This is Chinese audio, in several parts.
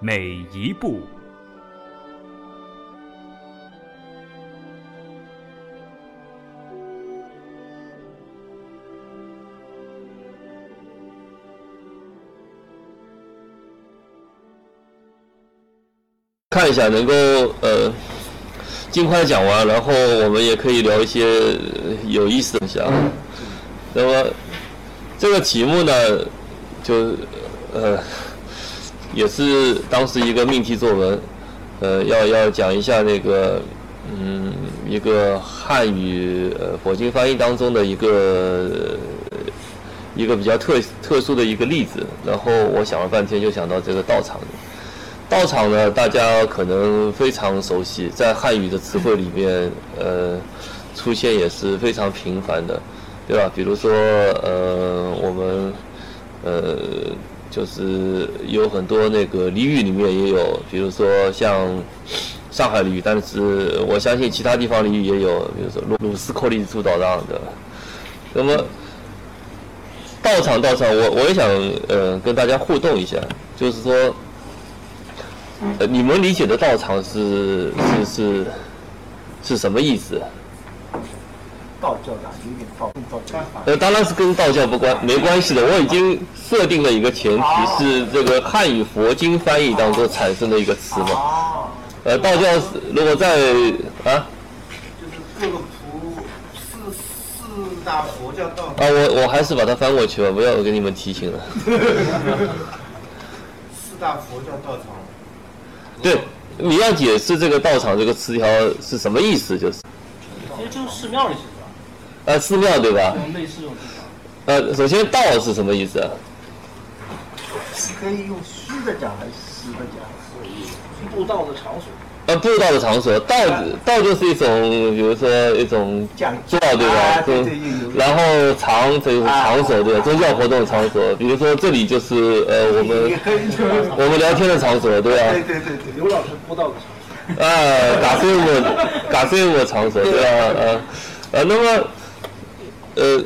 每一步。看一下，能够呃尽快讲完，然后我们也可以聊一些有意思的东西啊。那么这个题目呢，就呃也是当时一个命题作文，呃要要讲一下那个嗯一个汉语呃佛经翻译当中的一个一个比较特特殊的一个例子，然后我想了半天，就想到这个道场。道场呢，大家可能非常熟悉，在汉语的词汇里面，呃，出现也是非常频繁的，对吧？比如说，呃，我们，呃，就是有很多那个俚语里面也有，比如说像上海俚语，但是我相信其他地方俚语也有，比如说鲁鲁斯口里主导让的。那么，道场道场，我我也想呃跟大家互动一下，就是说。呃，你们理解的道场是是是是什么意思？道教的有点道道教。呃，当然是跟道教不关没关系的。我已经设定了一个前提是这个汉语佛经翻译当中产生的一个词嘛。呃，道教如果在啊？就是各个佛四四大佛教道。啊，我我还是把它翻过去吧，不要我给你们提醒了。四大佛教道场。对，你要解释这个道场这个词条是什么意思，就是。其实就是寺庙的意思吧。呃，寺庙对吧？类似这种。呃，首先道是什么意思？是可以用虚的讲还是实的讲？布道的场所。呃，布道的场所，道道就是一种，比如说一种座，对吧？对对然后场就是场所，对吧？宗教活动的场所，比如说这里就是呃我们我们聊天的场所，对吧？对对对对，刘老师布道的场所。啊，嘎斯姆嘎斯姆场所，对吧？呃呃，那么呃，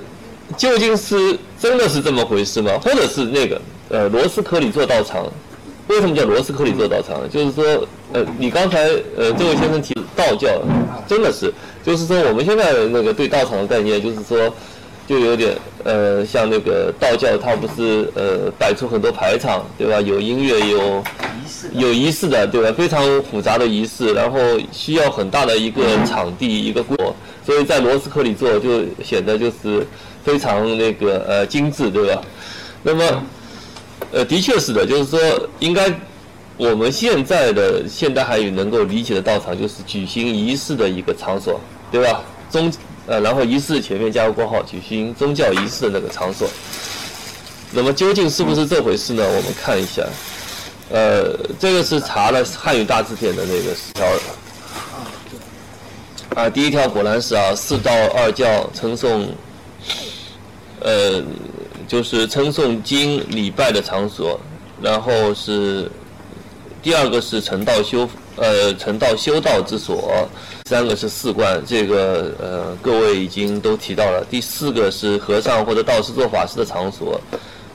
究竟是真的是这么回事吗？或者是那个呃罗斯科里做道场？为什么叫罗斯科里做道场？就是说。呃，你刚才呃，这位先生提道教，真的是，就是说我们现在那个对道场的概念，就是说，就有点呃，像那个道教，它不是呃摆出很多排场，对吧？有音乐，有有仪式的，对吧？非常复杂的仪式，然后需要很大的一个场地，一个过，所以在罗斯科里做就显得就是非常那个呃精致，对吧？那么，呃，的确是的，就是说应该。我们现在的现代汉语能够理解的道场，就是举行仪式的一个场所，对吧？宗呃，然后仪式前面加个括号，举行宗教仪式的那个场所。那么究竟是不是这回事呢？我们看一下，呃，这个是查了汉语大字典的那个十条。啊，第一条果然是啊，四道二教称颂，呃，就是称颂经礼拜的场所，然后是。第二个是成道修，呃，成道修道之所；三个是寺观，这个呃，各位已经都提到了。第四个是和尚或者道士做法事的场所，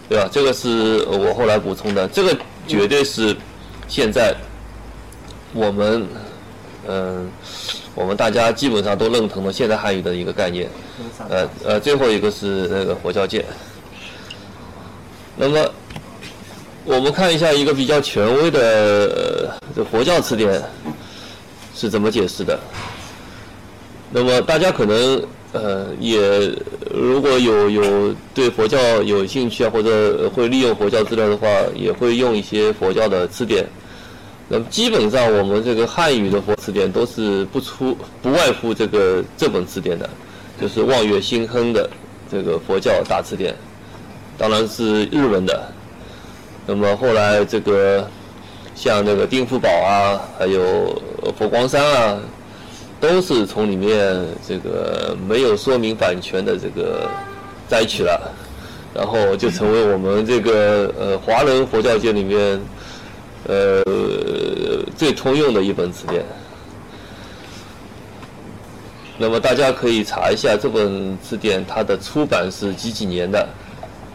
对吧？这个是我后来补充的，这个绝对是现在我们，嗯，我们大家基本上都认同的现代汉语的一个概念。呃呃，最后一个是那个佛教界。那么。我们看一下一个比较权威的这佛教词典是怎么解释的。那么大家可能呃也如果有有对佛教有兴趣啊，或者会利用佛教资料的话，也会用一些佛教的词典。那么基本上我们这个汉语的佛词典都是不出不外乎这个这本词典的，就是望月新亨的这个佛教大词典，当然是日文的。那么后来这个像那个丁福宝啊，还有佛光山啊，都是从里面这个没有说明版权的这个摘取了，然后就成为我们这个呃华人佛教界里面呃最通用的一本词典。那么大家可以查一下这本词典，它的出版是几几年的，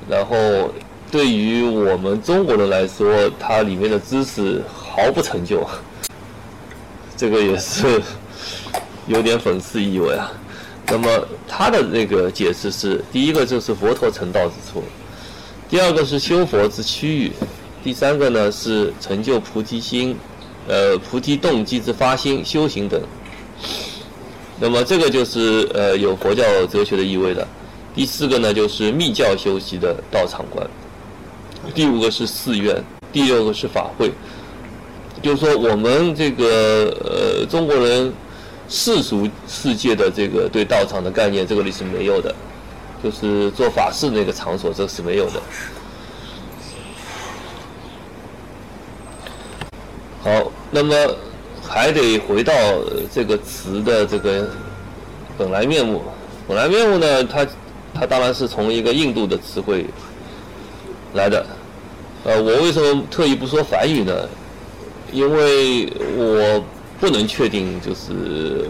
然后对于我们中国人来说，它里面的知识毫不陈旧，这个也是有点讽刺意味啊。那么它的那个解释是：第一个就是佛陀成道之处，第二个是修佛之区域，第三个呢是成就菩提心，呃菩提动机之发心、修行等。那么这个就是呃有佛教哲学的意味的。第四个呢就是密教修习的道场观。第五个是寺院，第六个是法会。就是说我们这个呃中国人世俗世界的这个对道场的概念，这个里是没有的。就是做法事那个场所，这是没有的。好，那么。还得回到这个词的这个本来面目。本来面目呢，它它当然是从一个印度的词汇来的。呃，我为什么特意不说梵语呢？因为我不能确定，就是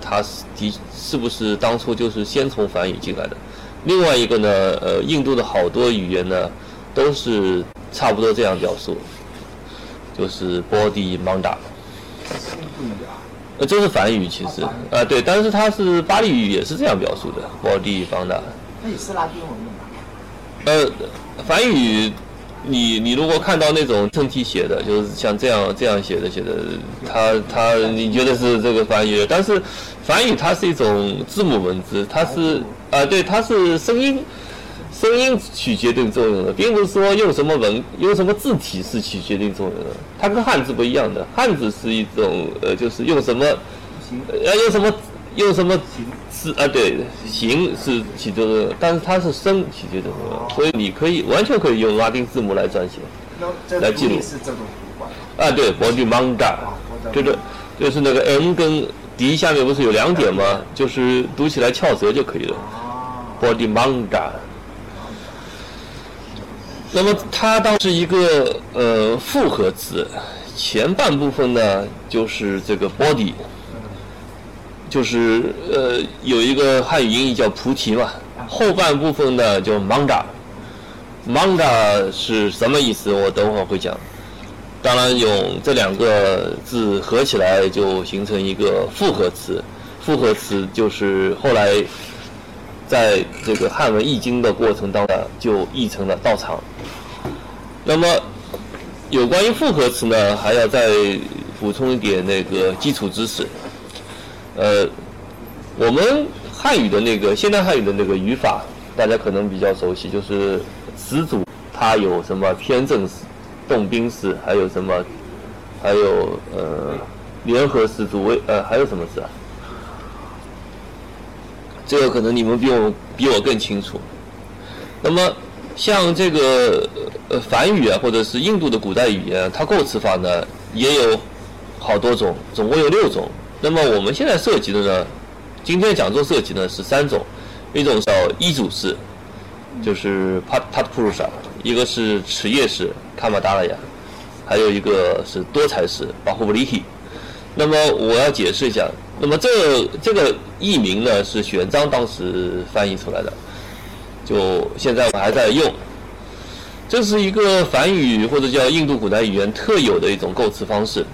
它是的是不是当初就是先从梵语进来的。另外一个呢，呃，印度的好多语言呢都是差不多这样表述，就是 body manda。呃，这是梵语，其实呃，对，但是它是巴利语，也是这样表述的。波地方的。那也是拉丁文的呃，梵语，你你如果看到那种正体写的，就是像这样这样写的写的，它它你觉得是这个梵语，但是梵语它是一种字母文字，它是啊，对，它是声音。声音起决定作用的，并不是说用什么文、用什么字体是起决定作用的。它跟汉字不一样的，汉字是一种呃，就是用什么，呃，用什么用什么字啊？对，形是起作用，但是它是声起决定作用，所以你可以完全可以用拉丁字母来撰写，来记录。是这种啊，对，body manga，就是就是那个 m 跟 d 下面不是有两点吗？就是读起来翘舌就可以了。body manga。那么它当是一个呃复合词，前半部分呢就是这个 body，就是呃有一个汉语音译叫菩提嘛，后半部分呢叫 manga，manga 是什么意思？我等会儿会讲。当然用这两个字合起来就形成一个复合词，复合词就是后来在这个汉文译经的过程当中就译成了道场。那么，有关于复合词呢，还要再补充一点那个基础知识。呃，我们汉语的那个现代汉语的那个语法，大家可能比较熟悉，就是词组它有什么偏正式、动宾式，还有什么，还有呃联合式、组谓呃还有什么字啊？这个可能你们比我比我更清楚。那么。像这个呃梵语啊，或者是印度的古代语言，它构词法呢也有好多种，总共有六种。那么我们现在涉及的呢，今天讲座涉及的是三种，一种叫一组式，就是 pat pat purusha，一个是持业式 kamadaya，还有一个是多才式 b a h u b l i h i。那么我要解释一下，那么这这个译名呢是玄奘当时翻译出来的。就现在我还在用，这是一个梵语或者叫印度古代语言特有的一种构词方式，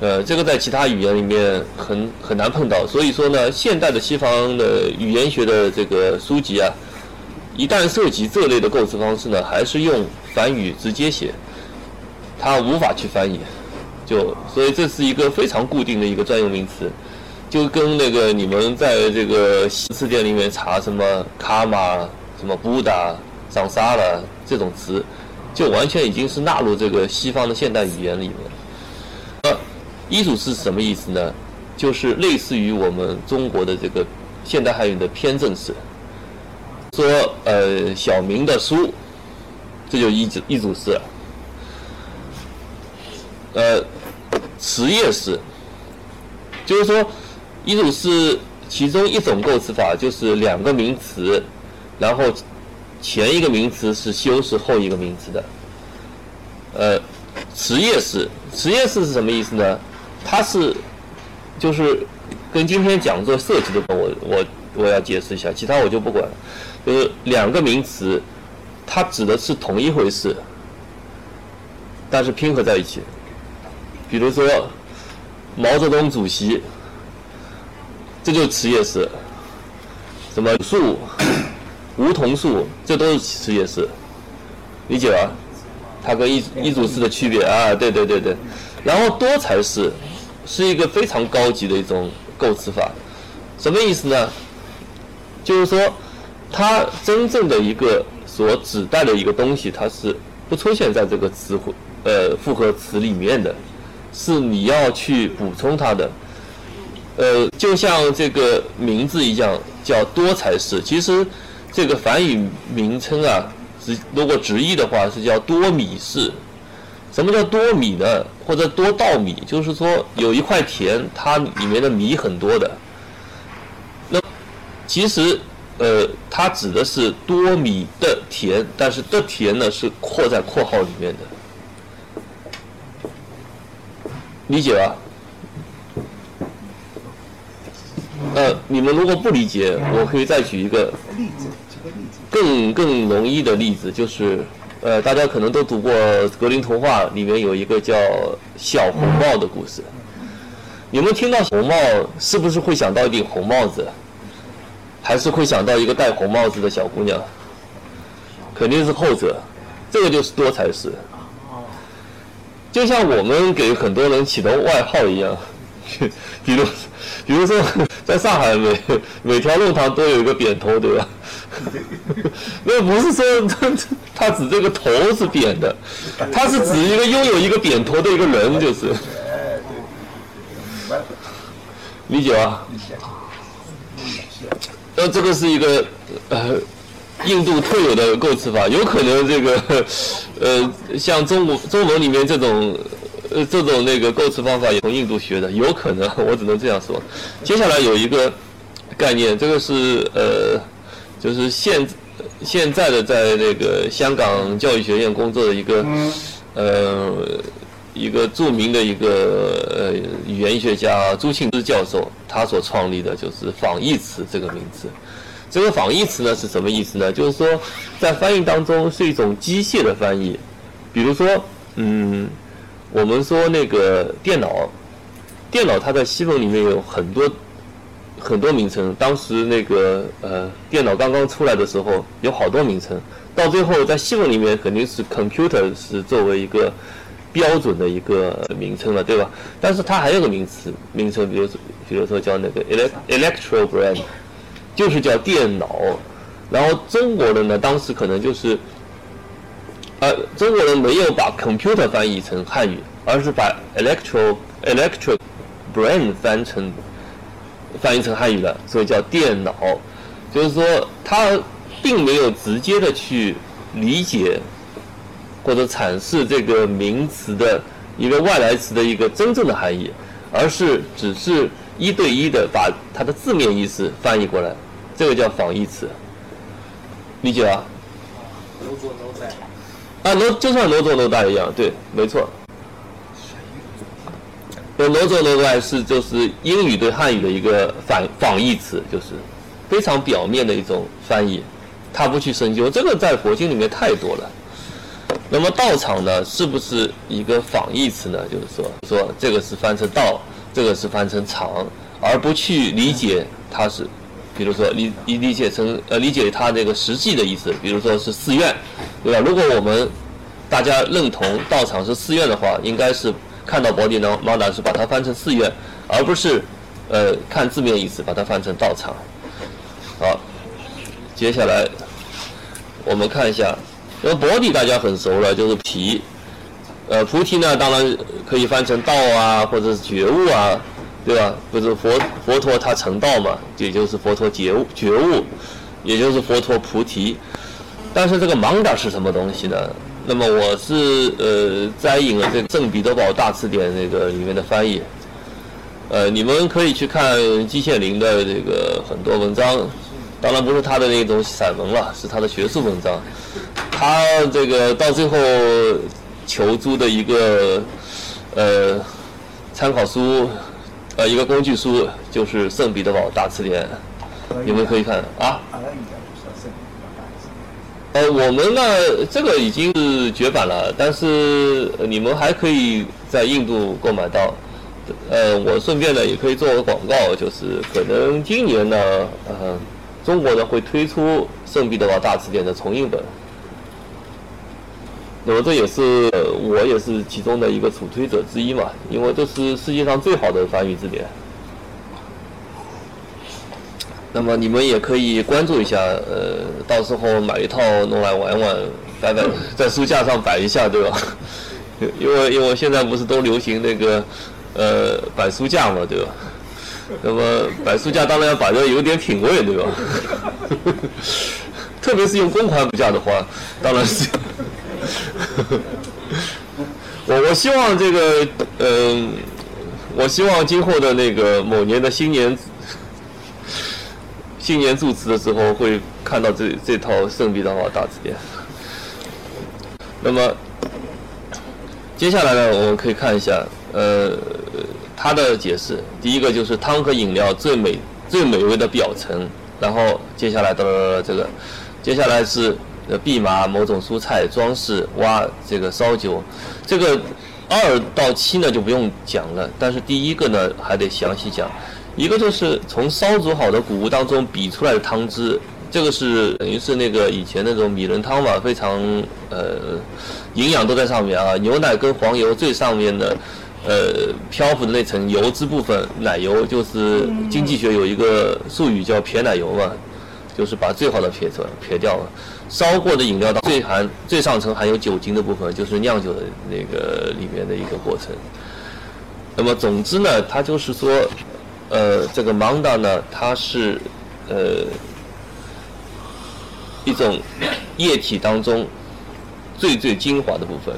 呃，这个在其他语言里面很很难碰到。所以说呢，现代的西方的语言学的这个书籍啊，一旦涉及这类的构词方式呢，还是用梵语直接写，它无法去翻译，就所以这是一个非常固定的一个专用名词，就跟那个你们在这个词典里面查什么卡玛。什么布达、上沙了这种词，就完全已经是纳入这个西方的现代语言里面。呃，依组是什么意思呢？就是类似于我们中国的这个现代汉语的偏正式。说呃小明的书，这就一组一组式。呃词业式，就是说一组是其中一种构词法，就是两个名词，然后前一个名词是修饰后一个名词的。呃，词业式，词业式是什么意思呢？它是就是跟今天讲座涉及的，我我我要解释一下，其他我就不管了。就是两个名词，它指的是同一回事，但是拼合在一起。比如说毛泽东主席，这就是词业式。什么树、梧桐树，这都是词业式，理解吧？它跟一一组式的区别啊，对对对对。然后多才式是一个非常高级的一种构词法，什么意思呢？就是说。它真正的一个所指代的一个东西，它是不出现在这个词汇呃复合词里面的，是你要去补充它的。呃，就像这个名字一样，叫多才式。其实这个梵语名称啊，直如果直译的话是叫多米市。什么叫多米呢？或者多稻米？就是说有一块田，它里面的米很多的。那其实。呃，它指的是多米的田，但是的田呢是括在括号里面的，理解吧？呃，你们如果不理解，我可以再举一个更更容易的例子，就是呃，大家可能都读过格林童话，里面有一个叫小红帽的故事。你们听到红帽，是不是会想到一顶红帽子？还是会想到一个戴红帽子的小姑娘，肯定是后者，这个就是多才式。就像我们给很多人起的外号一样，比如，比如说，在上海每每条弄堂都有一个扁头，对吧？那不是说他他指这个头是扁的，他是指一个拥有一个扁头的一个人，就是。理解吧？那这个是一个呃印度特有的构词法，有可能这个呃像中文中文里面这种呃这种那个构词方法也从印度学的，有可能我只能这样说。接下来有一个概念，这个是呃就是现现在的在那个香港教育学院工作的一个呃一个著名的一个呃语言学家朱庆之教授。他所创立的就是仿义词这个名字。这个仿义词呢是什么意思呢？就是说，在翻译当中是一种机械的翻译。比如说，嗯，我们说那个电脑，电脑它在西文里面有很多很多名称。当时那个呃，电脑刚刚出来的时候有好多名称，到最后在新闻里面肯定是 computer 是作为一个。标准的一个名称了，对吧？但是它还有个名词名称，比如说，比如说叫那个 electro brain，就是叫电脑。然后中国人呢，当时可能就是，呃，中国人没有把 computer 翻译成汉语，而是把 electro electric brain 翻成翻译成汉语了，所以叫电脑。就是说，它并没有直接的去理解。或者阐释这个名词的一个外来词的一个真正的含义，而是只是一对一的把它的字面意思翻译过来，这个叫仿义词，理解啊？挪作挪带。啊，挪就像挪作挪大一样，对，没错。那挪作挪带是就是英语对汉语的一个反仿义词，就是非常表面的一种翻译，他不去深究，这个在佛经里面太多了。那么道场呢，是不是一个仿义词呢？就是说，说这个是翻成道，这个是翻成场，而不去理解它是，比如说理理理解成呃理解它这个实际的意思，比如说是寺院，对吧？如果我们大家认同道场是寺院的话，应该是看到宝地呢，马达是把它翻成寺院，而不是呃看字面意思把它翻成道场。好，接下来我们看一下。那么薄地大家很熟了，就是皮。呃，菩提呢，当然可以翻成道啊，或者是觉悟啊，对吧？不是佛佛陀他成道嘛，也就是佛陀觉悟觉悟，也就是佛陀菩提。但是这个芒达是什么东西呢？那么我是呃摘引了这个圣彼得堡大词典那个里面的翻译，呃，你们可以去看季羡林的这个很多文章，当然不是他的那种散文了，是他的学术文章。他这个到最后求助的一个呃参考书，呃一个工具书就是圣彼得堡大词典，你们可以看啊。阿拉应该不是圣彼得堡大词呃，我们呢，这个已经是绝版了，但是你们还可以在印度购买到。呃，我顺便呢也可以做个广告，就是可能今年呢，呃，中国呢会推出圣彼得堡大词典的重印本。那么这也是、我也是其中的一个主推者之一嘛，因为这是世界上最好的翻译字典。那么你们也可以关注一下，呃，到时候买一套弄来玩玩，摆摆在书架上摆一下，对吧？因为因为现在不是都流行那个呃摆书架嘛，对吧？那么摆书架当然要摆的有点品味，对吧？特别是用公款补价的话，当然是。我我希望这个，嗯、我希望今后的那个某年的新年新年祝词的时候，会看到这这套圣彼得堡大字典。那么接下来呢，我们可以看一下，呃，它的解释。第一个就是汤和饮料最美最美味的表层，然后接下来的这个，接下来是呃蓖麻某种蔬菜装饰蛙这个烧酒，这个二到七呢就不用讲了，但是第一个呢还得详细讲。一个就是从烧煮好的谷物当中比出来的汤汁，这个是等于是那个以前那种米仁汤嘛，非常呃营养都在上面啊，牛奶跟黄油最上面的呃漂浮的那层油脂部分，奶油就是经济学有一个术语叫撇奶油嘛，就是把最好的撇出来撇掉了。烧过的饮料到最含最上层含有酒精的部分，就是酿酒的那个里面的一个过程。那么总之呢，它就是说，呃，这个 manda 呢，它是呃一种液体当中最最精华的部分。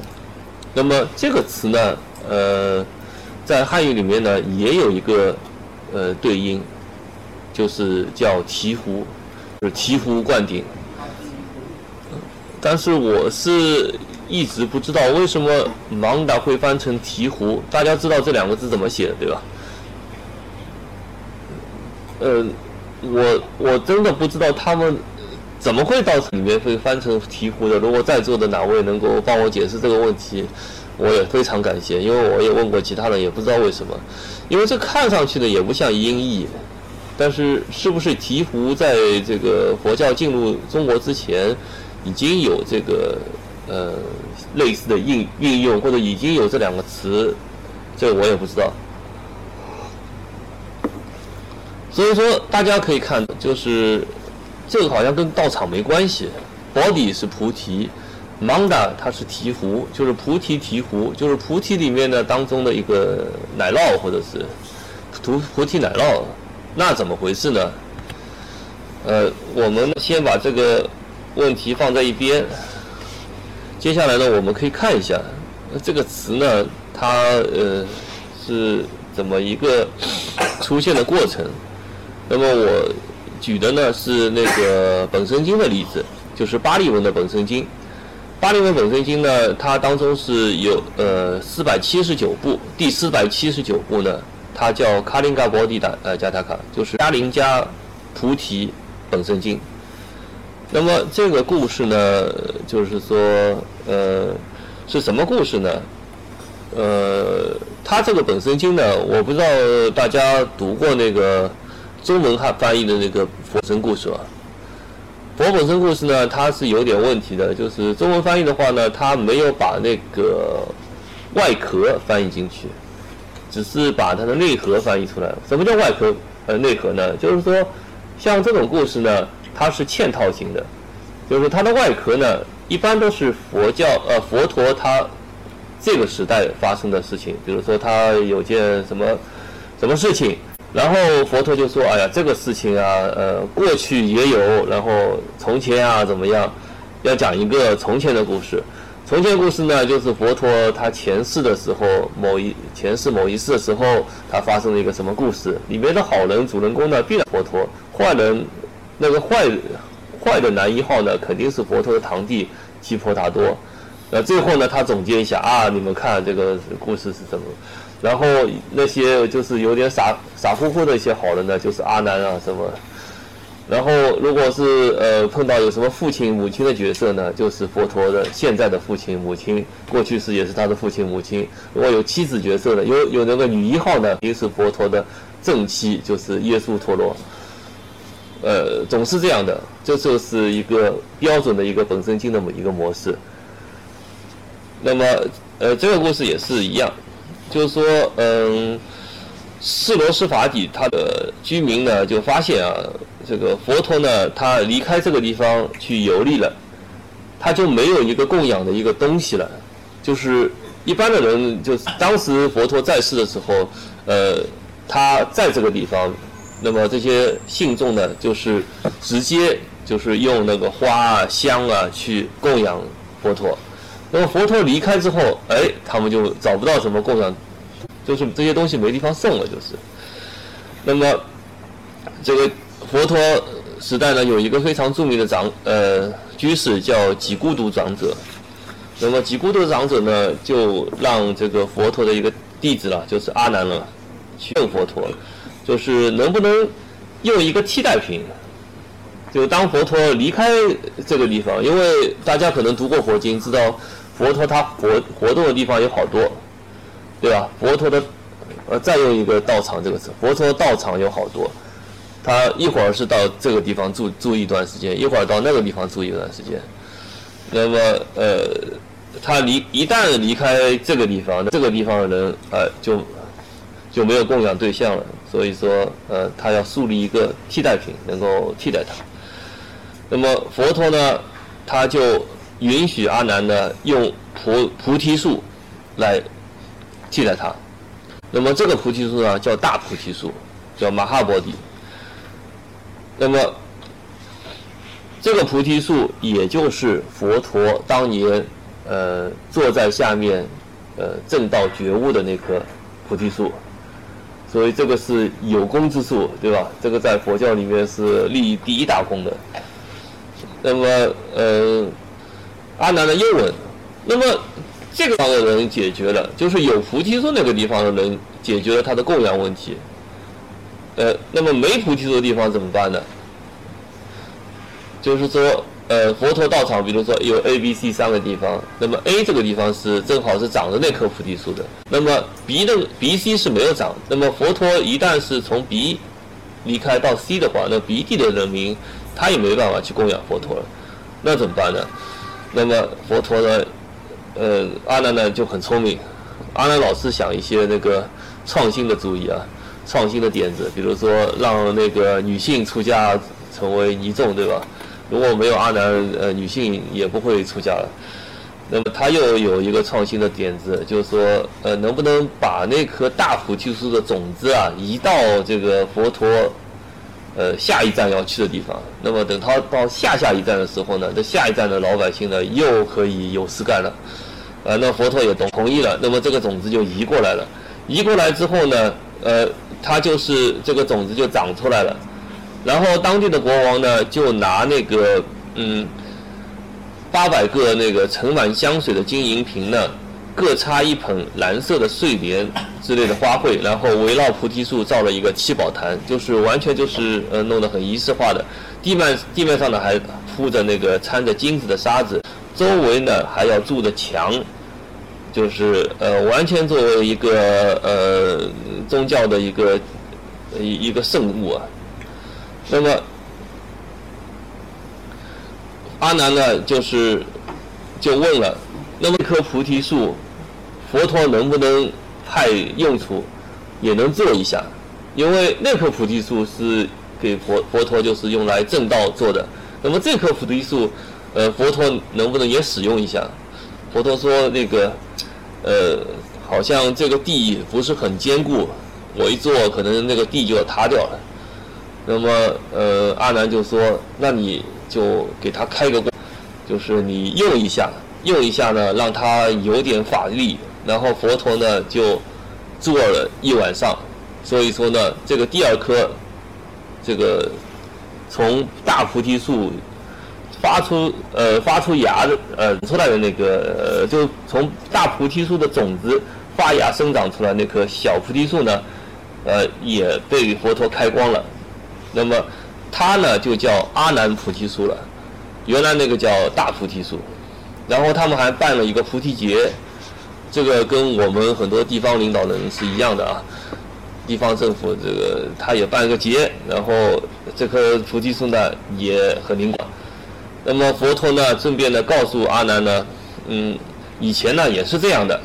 那么这个词呢，呃，在汉语里面呢也有一个呃对应，就是叫醍醐，就是醍醐灌顶。但是我是一直不知道为什么芒达会翻成醍醐，大家知道这两个字怎么写的对吧？呃，我我真的不知道他们怎么会到里面会翻成醍醐的。如果在座的哪位能够帮我解释这个问题，我也非常感谢，因为我也问过其他人，也不知道为什么，因为这看上去呢也不像音译。但是，是不是醍醐在这个佛教进入中国之前，已经有这个呃类似的应运用，或者已经有这两个词，这我也不知道。所以说，大家可以看，就是这个好像跟道场没关系。Body 是菩提，Manda 它是醍醐，就是菩提醍醐，就是菩提里面的当中的一个奶酪，或者是菩菩提奶酪。那怎么回事呢？呃，我们先把这个问题放在一边。接下来呢，我们可以看一下这个词呢，它呃是怎么一个出现的过程。那么我举的呢是那个本生经的例子，就是巴利文的本生经。巴利文本生经呢，它当中是有呃四百七十九部，第四百七十九部呢。它叫卡林嘎波蒂达呃加塔卡，就是加林加菩提本生经。那么这个故事呢，就是说呃是什么故事呢？呃，它这个本生经呢，我不知道大家读过那个中文汉翻译的那个佛生故事啊？佛本身故事呢，它是有点问题的，就是中文翻译的话呢，它没有把那个外壳翻译进去。只是把它的内核翻译出来了。什么叫外壳呃内核呢？就是说，像这种故事呢，它是嵌套型的，就是说它的外壳呢，一般都是佛教呃佛陀他这个时代发生的事情，比如说他有件什么什么事情，然后佛陀就说，哎呀，这个事情啊，呃，过去也有，然后从前啊怎么样，要讲一个从前的故事。从前故事呢，就是佛陀他前世的时候，某一前世某一世的时候，他发生了一个什么故事？里面的好人主人公呢，必然佛陀；坏人那个坏坏的男一号呢，肯定是佛陀的堂弟毗婆达多。那最后呢，他总结一下啊，你们看这个故事是什么？然后那些就是有点傻傻乎乎的一些好人呢，就是阿难啊什么。然后，如果是呃碰到有什么父亲母亲的角色呢，就是佛陀的现在的父亲母亲，过去时也是他的父亲母亲。如果有妻子角色的，有有那个女一号呢，也是佛陀的正妻，就是耶稣陀罗。呃，总是这样的，这就是一个标准的一个本身经的一个模式。那么，呃，这个故事也是一样，就是说，嗯，释罗施法底他的居民呢，就发现啊。这个佛陀呢，他离开这个地方去游历了，他就没有一个供养的一个东西了。就是一般的人，就是当时佛陀在世的时候，呃，他在这个地方，那么这些信众呢，就是直接就是用那个花啊、香啊去供养佛陀。那么佛陀离开之后，哎，他们就找不到什么供养，就是这些东西没地方送了，就是。那么这个。佛陀时代呢，有一个非常著名的长呃居士叫几孤独长者。那么几孤独长者呢，就让这个佛陀的一个弟子了，就是阿难了，去问佛陀，就是能不能用一个替代品，就当佛陀离开这个地方，因为大家可能读过佛经，知道佛陀他活活动的地方有好多，对吧？佛陀的呃，再用一个道场这个词，佛陀的道场有好多。他一会儿是到这个地方住住一段时间，一会儿到那个地方住一段时间。那么，呃，他离一旦离开这个地方，这个地方的人，呃，就就没有供养对象了。所以说，呃，他要树立一个替代品，能够替代他。那么佛陀呢，他就允许阿难呢用菩菩提树来替代他。那么这个菩提树呢，叫大菩提树，叫马哈波迪。那么，这个菩提树也就是佛陀当年呃坐在下面呃正道觉悟的那棵菩提树，所以这个是有功之树，对吧？这个在佛教里面是立第一大功的。那么呃，阿难的又问，那么这个方的人解决了，就是有菩提树那个地方的人解决了他的供养问题。呃，那么没菩提树的地方怎么办呢？就是说，呃，佛陀道场，比如说有 A、B、C 三个地方，那么 A 这个地方是正好是长着那棵菩提树的，那么 B 的 B、C 是没有长。那么佛陀一旦是从 B 离开到 C 的话，那 B 地的人民他也没办法去供养佛陀了，那怎么办呢？那么佛陀呢，呃，阿难呢就很聪明，阿难老是想一些那个创新的主意啊。创新的点子，比如说让那个女性出家成为尼众，对吧？如果没有阿难，呃，女性也不会出家了。那么他又有一个创新的点子，就是说，呃，能不能把那棵大菩提树的种子啊，移到这个佛陀，呃，下一站要去的地方？那么等他到下下一站的时候呢，这下一站的老百姓呢，又可以有事干了。呃，那佛陀也同同意了，那么这个种子就移过来了。移过来之后呢，呃。它就是这个种子就长出来了，然后当地的国王呢就拿那个嗯八百个那个盛满香水的金银瓶呢，各插一盆蓝色的睡莲之类的花卉，然后围绕菩提树造了一个七宝坛，就是完全就是呃弄得很仪式化的。地面地面上呢还铺着那个掺着金子的沙子，周围呢还要筑着墙。就是呃，完全作为一个呃宗教的一个一一个圣物啊。那么阿难呢，就是就问了，那么一棵菩提树，佛陀能不能派用处，也能做一下？因为那棵菩提树是给佛佛陀就是用来正道做的。那么这棵菩提树，呃，佛陀能不能也使用一下？佛陀说那个。呃，好像这个地不是很坚固，我一做可能那个地就要塌掉了。那么，呃，阿难就说：“那你就给他开个光，就是你用一下，用一下呢，让他有点法力，然后佛陀呢就坐了一晚上。所以说呢，这个第二颗这个从大菩提树发出呃发出芽的呃出来的那个，就从大菩提树的种子发芽生长出来那棵小菩提树呢，呃，也被佛陀开光了。那么它呢就叫阿难菩提树了，原来那个叫大菩提树。然后他们还办了一个菩提节，这个跟我们很多地方领导人是一样的啊。地方政府这个他也办个节，然后这棵菩提树呢也很灵光。那么佛陀呢顺便呢告诉阿难呢，嗯，以前呢也是这样的。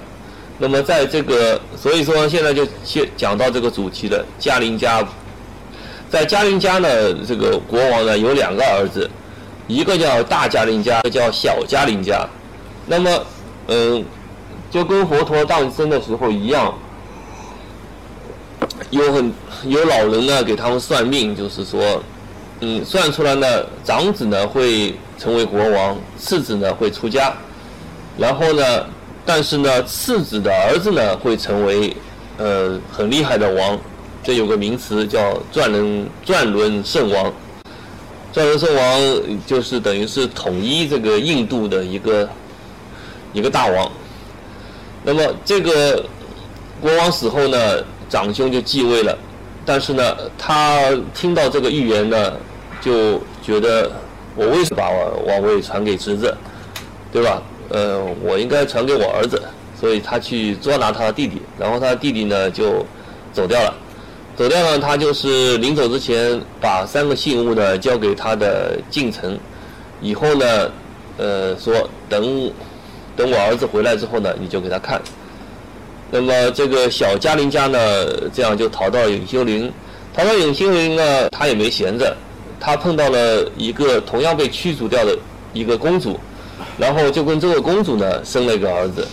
那么在这个，所以说现在就先讲到这个主题了。嘉陵家，在嘉陵家呢，这个国王呢有两个儿子，一个叫大嘉陵家，一个叫小嘉陵家。那么，嗯，就跟佛陀诞生的时候一样。有很有老人呢给他们算命，就是说，嗯，算出来呢，长子呢会成为国王，次子呢会出家，然后呢，但是呢，次子的儿子呢会成为呃很厉害的王，这有个名词叫转轮转轮圣王，转轮圣王就是等于是统一这个印度的一个一个大王，那么这个国王死后呢？长兄就继位了，但是呢，他听到这个预言呢，就觉得我为什么把王位传给侄子，对吧？呃，我应该传给我儿子，所以他去捉拿他的弟弟，然后他的弟弟呢就走掉了，走掉了，他就是临走之前把三个信物呢交给他的近臣，以后呢，呃，说等等我儿子回来之后呢，你就给他看。那么这个小嘉陵家呢，这样就逃到永修林，逃到永修林呢，他也没闲着，他碰到了一个同样被驱逐掉的一个公主，然后就跟这个公主呢生了一个儿子，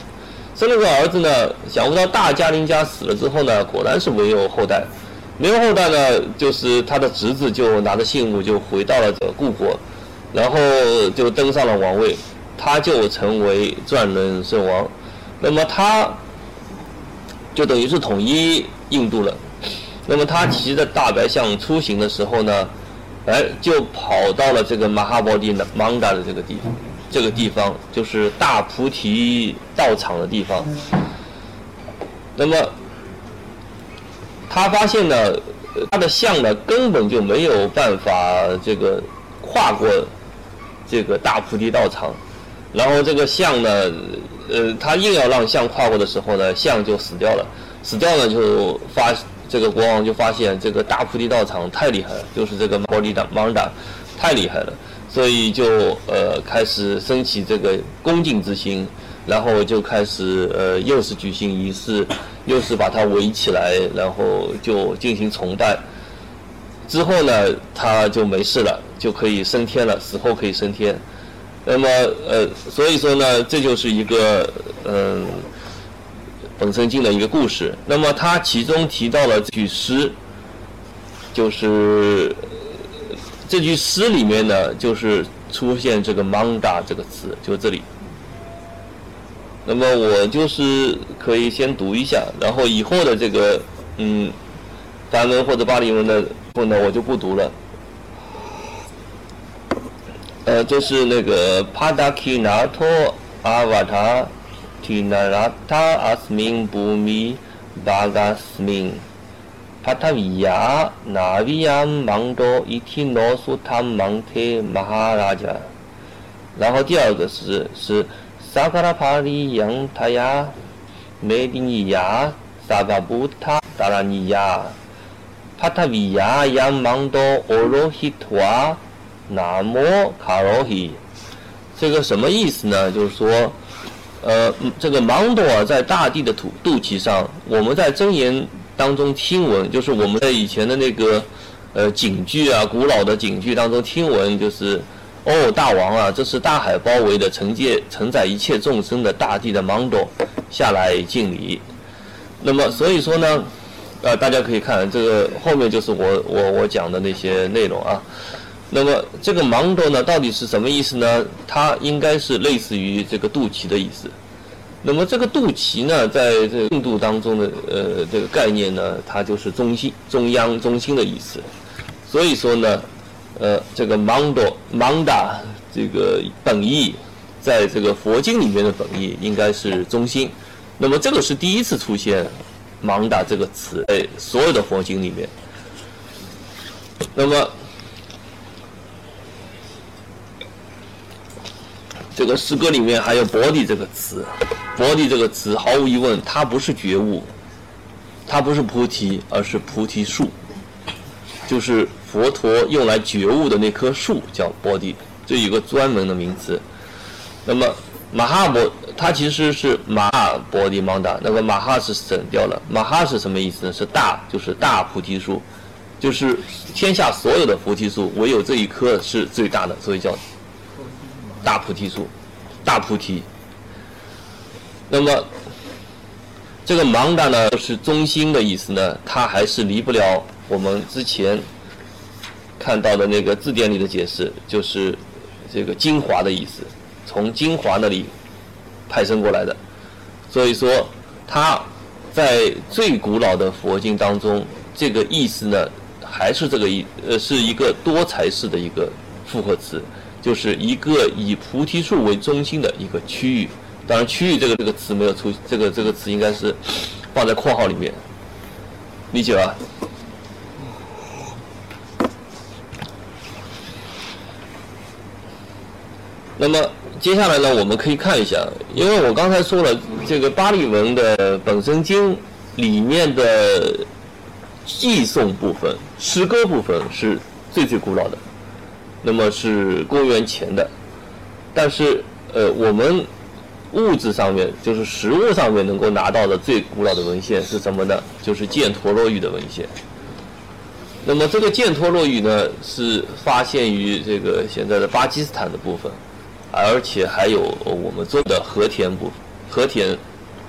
生了个儿子呢，想不到大嘉陵家死了之后呢，果然是没有后代，没有后代呢，就是他的侄子就拿着信物就回到了这个故国，然后就登上了王位，他就成为转轮圣王，那么他。就等于是统一印度了。那么他骑着大白象出行的时候呢，哎，就跑到了这个马哈波蒂的曼达的这个地方，这个地方就是大菩提道场的地方。那么他发现呢，他的象呢根本就没有办法这个跨过这个大菩提道场，然后这个象呢。呃，他硬要让象跨过的时候呢，象就死掉了。死掉了就发这个国王就发现这个大菩提道场太厉害了，就是这个摩利达曼达太厉害了，所以就呃开始升起这个恭敬之心，然后就开始呃又是举行仪式，又是把它围起来，然后就进行崇拜。之后呢，他就没事了，就可以升天了，死后可以升天。那么，呃，所以说呢，这就是一个嗯，本身经的一个故事。那么，它其中提到了这句诗，就是这句诗里面呢，就是出现这个 “manda” 这个词，就这里。那么，我就是可以先读一下，然后以后的这个嗯，梵文或者巴利文的部分呢，我就不读了。呃，就是那个帕达基纳托阿瓦塔提纳拉塔阿斯明布米巴嘎斯明帕塔维亚纳维亚芒多伊提诺苏塔芒特马哈拉加。然后第二个是是萨卡拉帕里扬塔亚梅迪尼亚萨巴布塔达拉尼亚帕塔维亚扬芒多欧罗希托瓦。南摩卡罗希，这个什么意思呢？就是说，呃，这个芒多尔在大地的土肚脐上，我们在真言当中听闻，就是我们在以前的那个呃警句啊，古老的警句当中听闻，就是哦，大王啊，这是大海包围的承接承载一切众生的大地的芒多下来敬礼。那么所以说呢，呃，大家可以看这个后面就是我我我讲的那些内容啊。那么这个芒多呢，到底是什么意思呢？它应该是类似于这个肚脐的意思。那么这个肚脐呢，在这个印度当中的呃这个概念呢，它就是中心、中央、中心的意思。所以说呢，呃，这个芒多、芒达这个本意，在这个佛经里面的本意应该是中心。那么这个是第一次出现“芒达”这个词在所有的佛经里面。那么这个诗歌里面还有“波地”这个词，“波地”这个词毫无疑问，它不是觉悟，它不是菩提，而是菩提树，就是佛陀用来觉悟的那棵树叫波地，这有个专门的名词。那么马哈波，它其实是马哈波地芒达，那个马哈是省掉了，马哈是什么意思呢？是大，就是大菩提树，就是天下所有的菩提树，唯有这一棵是最大的，所以叫大菩提树，大菩提。那么这个芒达呢，是中心的意思呢，它还是离不了我们之前看到的那个字典里的解释，就是这个精华的意思，从精华那里派生过来的。所以说，它在最古老的佛经当中，这个意思呢，还是这个意，呃，是一个多才式的一个复合词，就是一个以菩提树为中心的一个区域。当然，区域这个这个词没有出，这个这个词应该是放在括号里面，理解吧？那么接下来呢，我们可以看一下，因为我刚才说了，这个巴利文的本身经里面的寄颂部分、诗歌部分是最最古老的，那么是公元前的，但是呃，我们物质上面，就是实物上面能够拿到的最古老的文献是什么呢？就是犍陀罗语的文献。那么这个犍陀罗语呢，是发现于这个现在的巴基斯坦的部分。而且还有我们做的和田部，和田，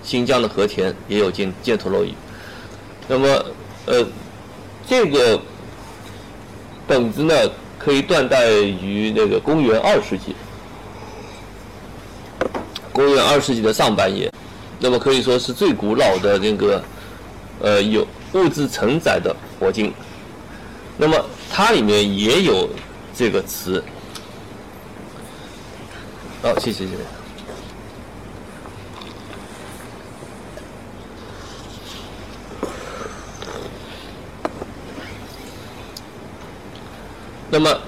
新疆的和田也有犍犍陀罗语。那么，呃，这个本子呢，可以断代于那个公元二世纪，公元二世纪的上半叶。那么可以说是最古老的那个，呃，有物质承载的佛经。那么它里面也有这个词。好，谢谢谢谢。那么，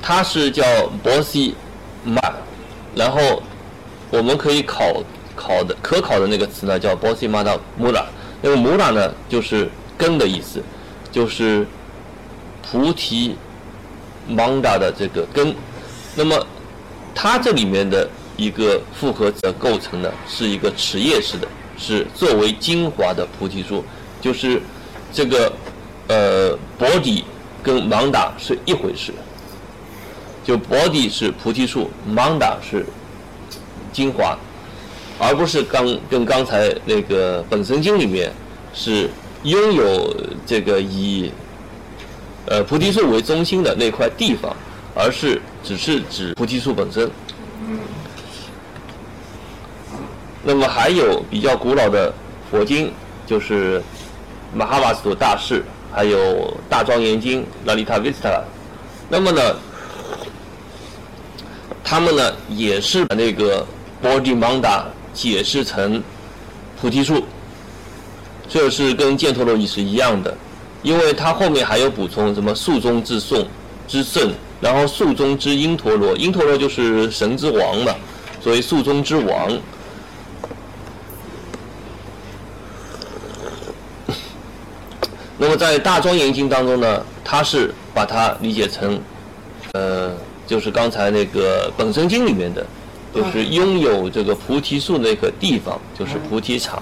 它是叫博西马，然后我们可以考考的可考的那个词呢叫博西马达穆拉，那个穆拉呢就是根的意思，就是菩提芒达的这个根，那么。它这里面的一个复合的构成呢，是一个齿叶式的，是作为精华的菩提树，就是这个呃，body 跟 manda 是一回事，就 body 是菩提树，manda 是精华，而不是刚跟刚才那个本身经里面是拥有这个以呃菩提树为中心的那块地方。而是只是指菩提树本身。那么还有比较古老的佛经，就是《马哈瓦斯图大士》，还有《大庄严经》拉里塔维斯塔。那么呢，他们呢也是把那个波迪芒达解释成菩提树，这是跟犍陀罗语是一样的，因为它后面还有补充什么树中之颂之圣。然后树中之因陀罗，因陀罗就是神之王嘛，所以树中之王。那么在大庄严经当中呢，它是把它理解成，呃，就是刚才那个本生经里面的，就是拥有这个菩提树那个地方，就是菩提场。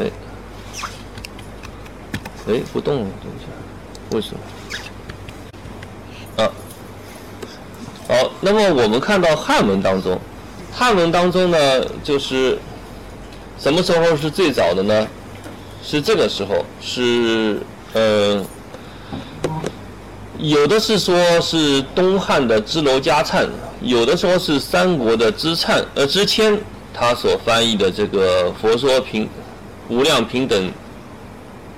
哎。哎，不动了，等一下，为什么？啊，好，那么我们看到汉文当中，汉文当中呢，就是什么时候是最早的呢？是这个时候，是呃，有的是说是东汉的支娄迦粲，有的说是三国的支粲呃支谦他所翻译的这个《佛说平无量平等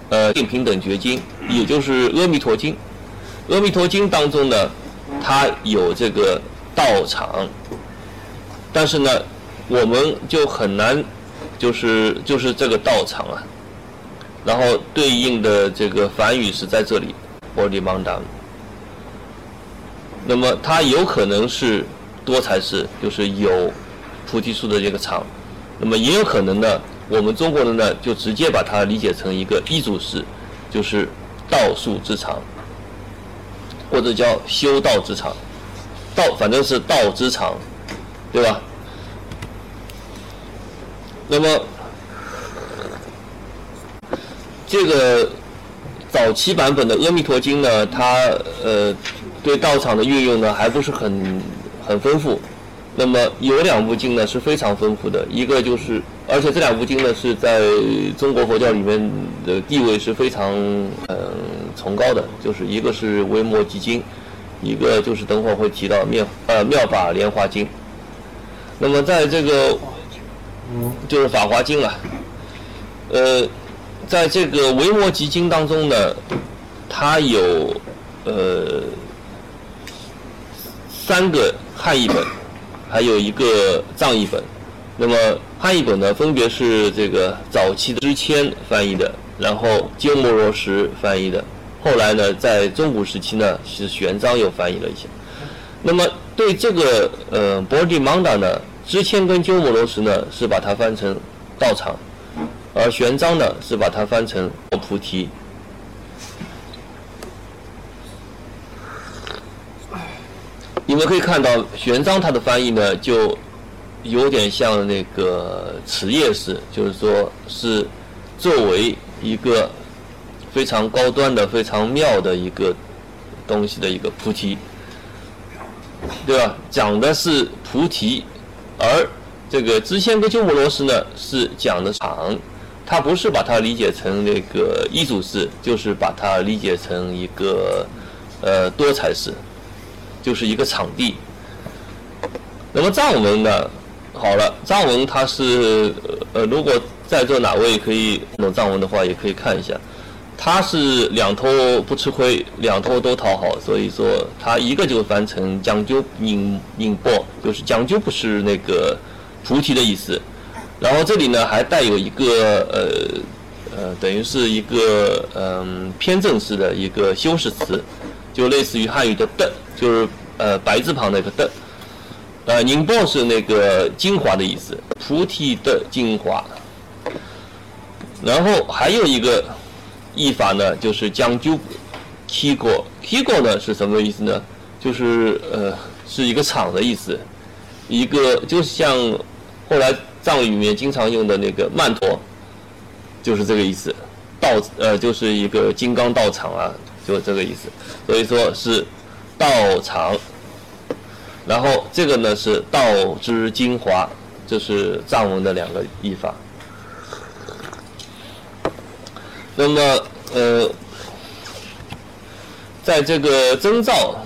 呃定平等觉经》，也就是《阿弥陀经》。《阿弥陀经》当中呢，它有这个道场，但是呢，我们就很难，就是就是这个道场啊，然后对应的这个梵语是在这里 b o d y m a n d a 那么它有可能是多才式，就是有菩提树的这个场，那么也有可能呢，我们中国人呢就直接把它理解成一个一组式，就是道术之场，或者叫修道之场，道反正是道之场，对吧？那么这个早期版本的《阿弥陀经》呢，它呃对道场的运用呢还不是很很丰富。那么有两部经呢是非常丰富的，一个就是，而且这两部经呢是在中国佛教里面的地位是非常嗯崇高的，就是一个是《维摩诘经》，一个就是等会儿会提到妙呃《妙法莲华经》。那么在这个就是《法华经》啊，呃，在这个《维摩诘经》当中呢，它有呃三个汉译本。还有一个藏译本，那么汉译本呢，分别是这个早期的支谦翻译的，然后鸠摩罗什翻译的，后来呢，在中古时期呢，是玄奘又翻译了一下。那么对这个呃波地曼达呢，支谦跟鸠摩罗什呢是把它翻成道场，而玄奘呢是把它翻成菩提。你们可以看到，玄奘他的翻译呢，就有点像那个慈叶式，就是说是作为一个非常高端的、非常妙的一个东西的一个菩提，对吧？讲的是菩提，而这个支线跟鸠摩罗什呢，是讲的场，它不是把它理解成那个一组式，就是把它理解成一个呃多才式。就是一个场地。那么藏文呢？好了，藏文它是呃，如果在座哪位可以懂藏文的话，也可以看一下。他是两头不吃亏，两头都讨好，所以说他一个就翻成讲究引引波，就是讲究不是那个菩提的意思。然后这里呢还带有一个呃呃，等于是一个嗯偏正式的一个修饰词。就类似于汉语的“的”，就是呃白字旁那个“的”，呃宁波是那个精华的意思，菩提的精华。然后还有一个译法呢，就是讲究 “kigo”，“kigo” 呢是什么意思呢？就是呃是一个场的意思，一个就像后来藏语里面经常用的那个“曼陀”，就是这个意思，道呃就是一个金刚道场啊。就这个意思，所以说是道场，然后这个呢是道之精华，这是藏文的两个译法。那么呃，在这个征兆、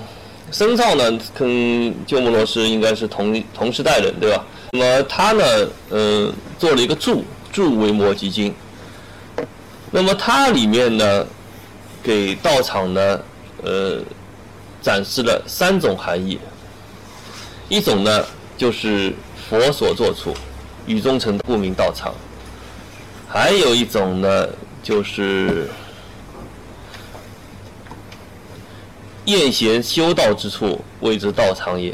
深造呢，跟鸠摩罗什应该是同同时代人，对吧？那么他呢，嗯，做了一个注注维摩诘经，那么它里面呢。给道场呢，呃，展示了三种含义。一种呢，就是佛所作处，语中成故名道场；还有一种呢，就是宴贤修道之处，谓之道场也；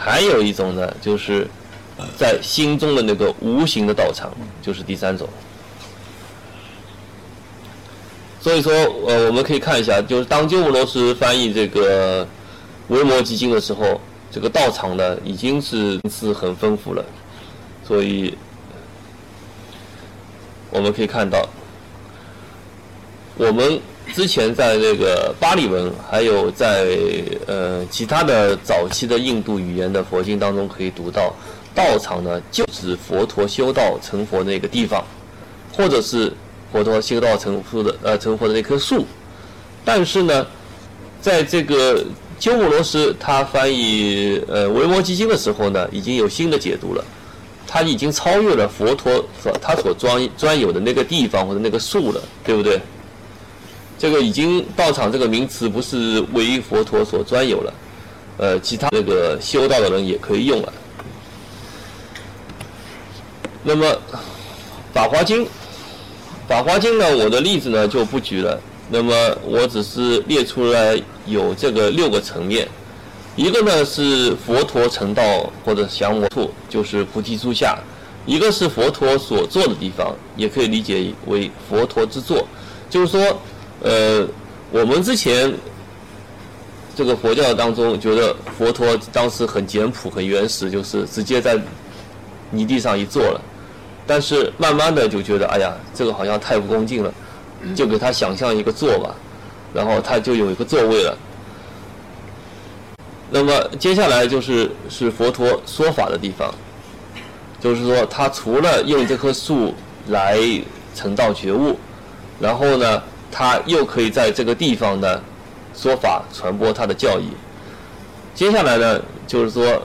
还有一种呢，就是在心中的那个无形的道场，就是第三种。所以说，呃，我们可以看一下，就是当鸠摩罗什翻译这个《维摩诘经》的时候，这个道场呢已经是是很丰富了。所以，我们可以看到，我们之前在这个巴利文，还有在呃其他的早期的印度语言的佛经当中，可以读到道场呢，就指佛陀修道成佛那个地方，或者是。佛陀修道成佛的呃成佛的那棵树，但是呢，在这个鸠摩罗什他翻译呃《维摩诘经》的时候呢，已经有新的解读了，他已经超越了佛陀所他所专专有的那个地方或者那个树了，对不对？这个已经道场这个名词不是唯佛陀所专有了，呃，其他这个修道的人也可以用了。那么《法华经》，《法华经》呢，我的例子呢就不举了。那么我只是列出来有这个六个层面，一个呢是佛陀成道或者降魔处，就是菩提树下；一个是佛陀所坐的地方，也可以理解为佛陀之座。就是说，呃，我们之前这个佛教当中觉得佛陀当时很简朴、很原始，就是直接在泥地上一坐了。但是慢慢的就觉得，哎呀，这个好像太不恭敬了。就给他想象一个座吧，然后他就有一个座位了。那么接下来就是是佛陀说法的地方，就是说他除了用这棵树来成道觉悟，然后呢，他又可以在这个地方呢说法传播他的教义。接下来呢，就是说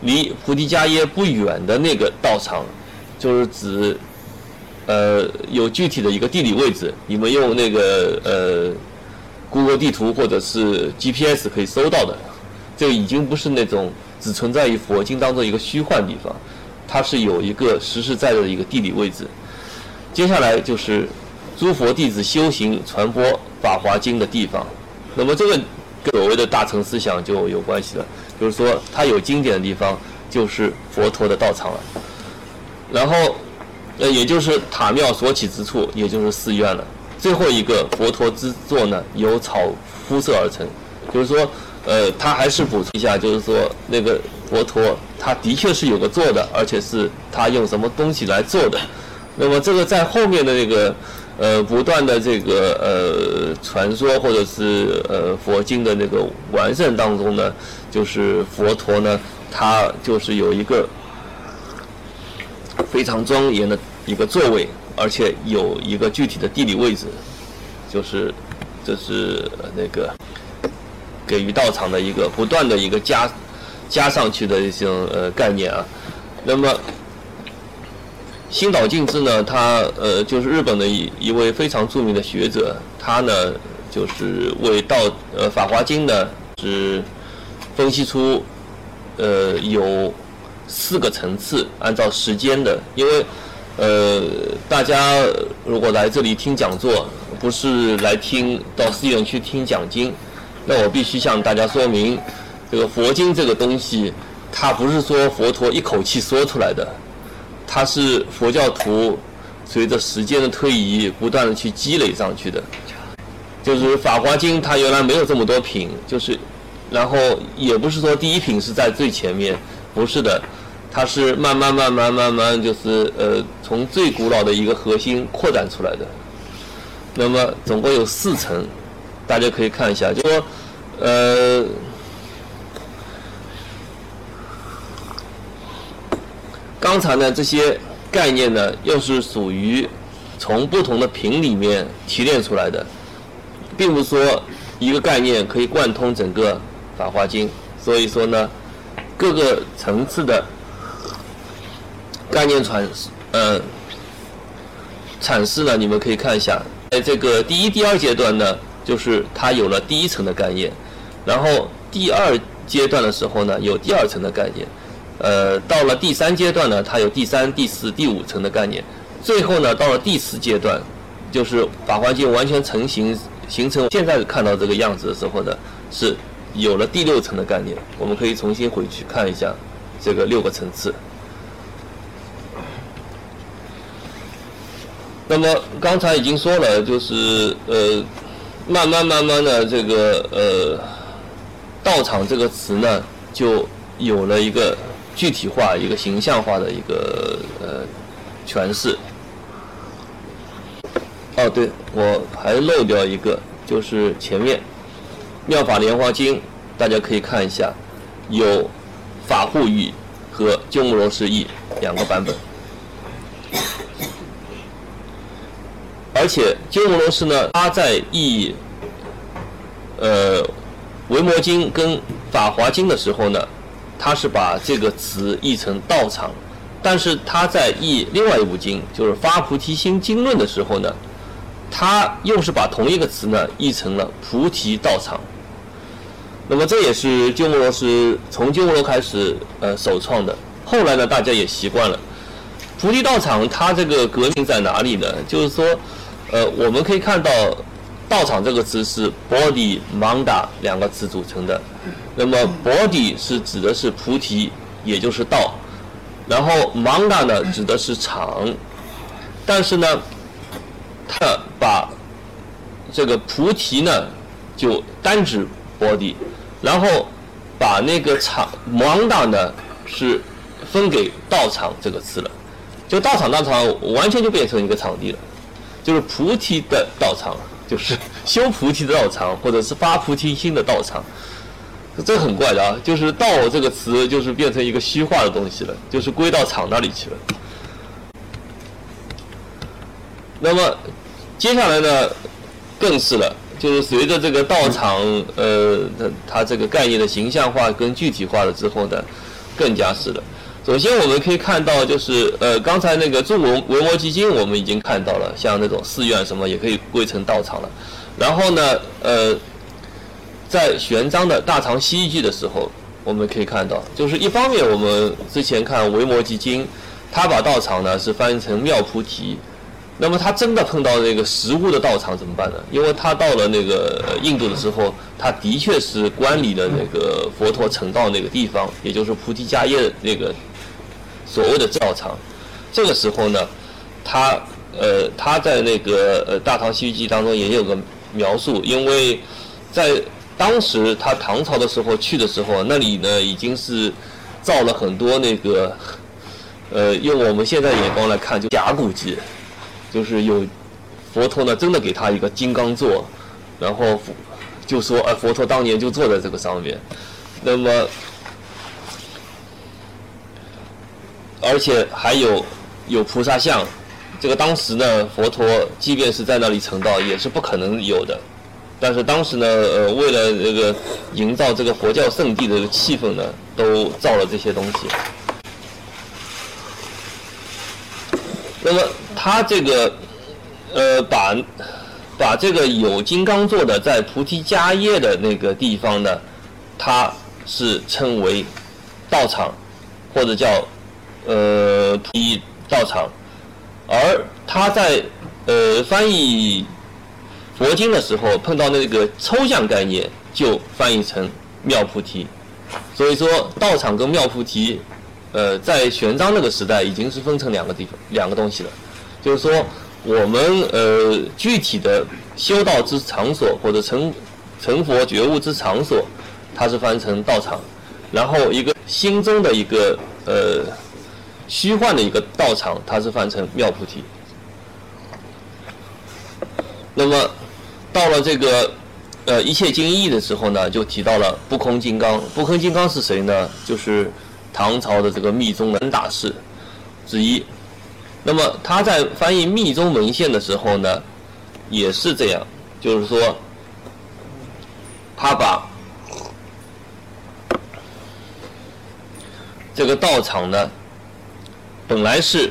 离菩提迦耶不远的那个道场，就是指。呃，有具体的一个地理位置，你们用那个呃，Google 地图或者是 GPS 可以搜到的，这已经不是那种只存在于佛经当中一个虚幻地方，它是有一个实实在在的一个地理位置。接下来就是诸佛弟子修行传播法华经的地方，那么这个跟所谓的大乘思想就有关系了，就是说它有经典的地方就是佛陀的道场了，然后。呃，也就是塔庙所起之处，也就是寺院了。最后一个佛陀之座呢，由草铺设而成。就是说，呃，他还是补充一下，就是说那个佛陀，他的确是有个座的，而且是他用什么东西来做的。那么这个在后面的那个呃不断的这个呃传说或者是呃佛经的那个完善当中呢，就是佛陀呢，他就是有一个。非常庄严的一个座位，而且有一个具体的地理位置，就是这是那个给予道场的一个不断的一个加加上去的一种呃概念啊。那么新岛敬之呢，他呃就是日本的一一位非常著名的学者，他呢就是为道呃《法华经》呢是分析出呃有。四个层次，按照时间的，因为，呃，大家如果来这里听讲座，不是来听到寺院去听讲经，那我必须向大家说明，这个佛经这个东西，它不是说佛陀一口气说出来的，它是佛教徒随着时间的推移，不断的去积累上去的。就是《法华经》，它原来没有这么多品，就是，然后也不是说第一品是在最前面，不是的。它是慢慢慢慢慢慢，就是呃，从最古老的一个核心扩展出来的。那么总共有四层，大家可以看一下，就说呃，刚才呢这些概念呢，又是属于从不同的品里面提炼出来的，并不说一个概念可以贯通整个《法华经》，所以说呢，各个层次的。概念阐呃阐释呢，你们可以看一下，在这个第一、第二阶段呢，就是它有了第一层的概念，然后第二阶段的时候呢，有第二层的概念，呃，到了第三阶段呢，它有第三、第四、第五层的概念，最后呢，到了第四阶段，就是法华经完全成型形成现在看到这个样子的时候呢，是有了第六层的概念。我们可以重新回去看一下这个六个层次。那么刚才已经说了，就是呃，慢慢慢慢的这个呃，道场这个词呢，就有了一个具体化、一个形象化的一个呃诠释。哦，对，我还漏掉一个，就是前面《妙法莲华经》，大家可以看一下，有法护译和鸠摩罗什译两个版本。而且鸠摩罗什呢，他在译呃《维摩经》跟《法华经》的时候呢，他是把这个词译成道场，但是他在译另外一部经，就是《发菩提心经论》的时候呢，他又是把同一个词呢译成了菩提道场。那么这也是鸠摩罗什从鸠摩罗开始呃首创的，后来呢大家也习惯了。菩提道场它这个革命在哪里呢？就是说，呃，我们可以看到道场这个词是 body manda 两个词组成的。那么 body 是指的是菩提，也就是道，然后 manda 呢指的是场，但是呢，他把这个菩提呢就单指 body，然后把那个场 manda 呢是分给道场这个词了。就道场，道场完全就变成一个场地了，就是菩提的道场，就是修菩提的道场，或者是发菩提心的道场，这很怪的啊！就是“道”这个词，就是变成一个虚化的东西了，就是归到场那里去了。那么接下来呢，更是了，就是随着这个道场，呃，它它这个概念的形象化跟具体化了之后呢，更加是了。首先，我们可以看到，就是呃，刚才那个《中国维摩诘经》，我们已经看到了，像那种寺院什么也可以归成道场了。然后呢，呃，在玄奘的大唐西域记的时候，我们可以看到，就是一方面，我们之前看《维摩诘经》，他把道场呢是翻译成妙菩提。那么他真的碰到那个实物的道场怎么办呢？因为他到了那个印度的时候，他的确是观礼的那个佛陀成道那个地方，也就是菩提迦叶那个。所谓的道场，这个时候呢，他呃他在那个呃《大唐西域记》当中也有个描述，因为在当时他唐朝的时候去的时候，那里呢已经是造了很多那个呃用我们现在眼光来看就假古迹，就是有佛陀呢真的给他一个金刚座，然后就说呃佛陀当年就坐在这个上面，那么。而且还有有菩萨像，这个当时呢，佛陀即便是在那里成道，也是不可能有的。但是当时呢，呃，为了这个营造这个佛教圣地的气氛呢，都造了这些东西。那么他这个呃，把把这个有金刚座的在菩提迦叶的那个地方呢，它是称为道场，或者叫。呃，一道场，而他在呃翻译佛经的时候，碰到那个抽象概念，就翻译成妙菩提。所以说，道场跟妙菩提，呃，在玄奘那个时代已经是分成两个地方、两个东西了。就是说，我们呃具体的修道之场所或者成成佛觉悟之场所，它是翻成道场，然后一个心中的一个呃。虚幻的一个道场，它是翻成妙菩提。那么到了这个呃一切经义的时候呢，就提到了不空金刚。不空金刚是谁呢？就是唐朝的这个密宗的大师之一。那么他在翻译密宗文献的时候呢，也是这样，就是说他把这个道场呢。本来是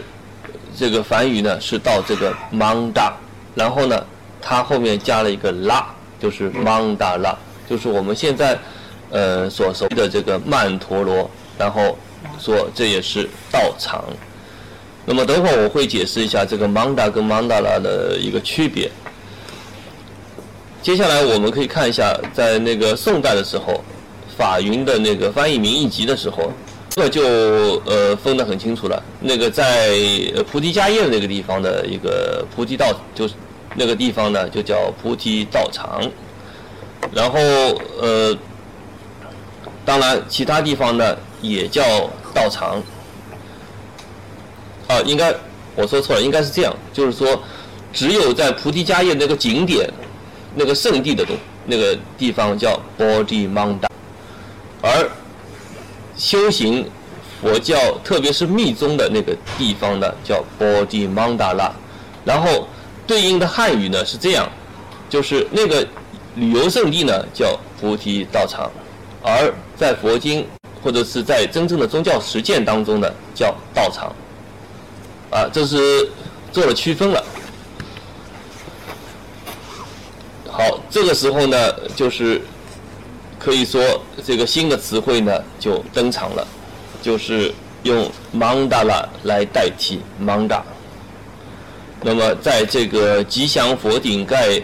这个梵语呢，是到这个 manda，然后呢，它后面加了一个拉，就是 manda 拉，就是我们现在呃所熟悉的这个曼陀罗，然后说这也是道场。那么等会儿我会解释一下这个 manda 跟 mandala 的一个区别。接下来我们可以看一下，在那个宋代的时候，法云的那个翻译名译集的时候。这就呃分得很清楚了。那个在菩提迦叶那个地方的一个菩提道，就是那个地方呢，就叫菩提道场。然后呃，当然其他地方呢也叫道场。啊，应该我说错了，应该是这样，就是说只有在菩提迦叶那个景点、那个圣地的东那个地方叫 Bodhi Manda，而修行佛教，特别是密宗的那个地方呢，叫波地曼达拉。然后对应的汉语呢是这样，就是那个旅游胜地呢叫菩提道场，而在佛经或者是在真正的宗教实践当中呢叫道场，啊，这是做了区分了。好，这个时候呢，就是可以说这个新的词汇呢就登场了，就是用曼达拉来代替曼达。那么在这个吉祥佛顶盖